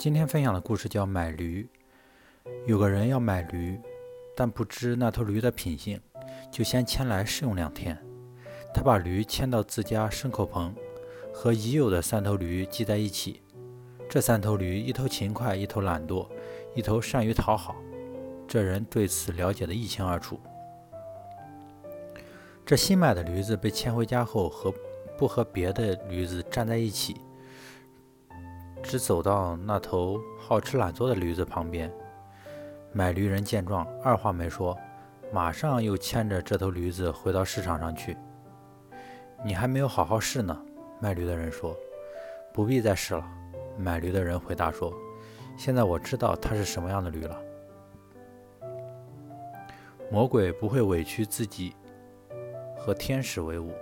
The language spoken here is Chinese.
今天分享的故事叫买驴。有个人要买驴，但不知那头驴的品性，就先牵来试用两天。他把驴牵到自家牲口棚，和已有的三头驴系在一起。这三头驴，一头勤快，一头懒惰，一头善于讨好。这人对此了解的一清二楚。这新买的驴子被牵回家后，和不和别的驴子站在一起。只走到那头好吃懒做的驴子旁边，买驴人见状，二话没说，马上又牵着这头驴子回到市场上去。你还没有好好试呢，卖驴的人说。不必再试了，买驴的人回答说。现在我知道它是什么样的驴了。魔鬼不会委屈自己和天使为伍。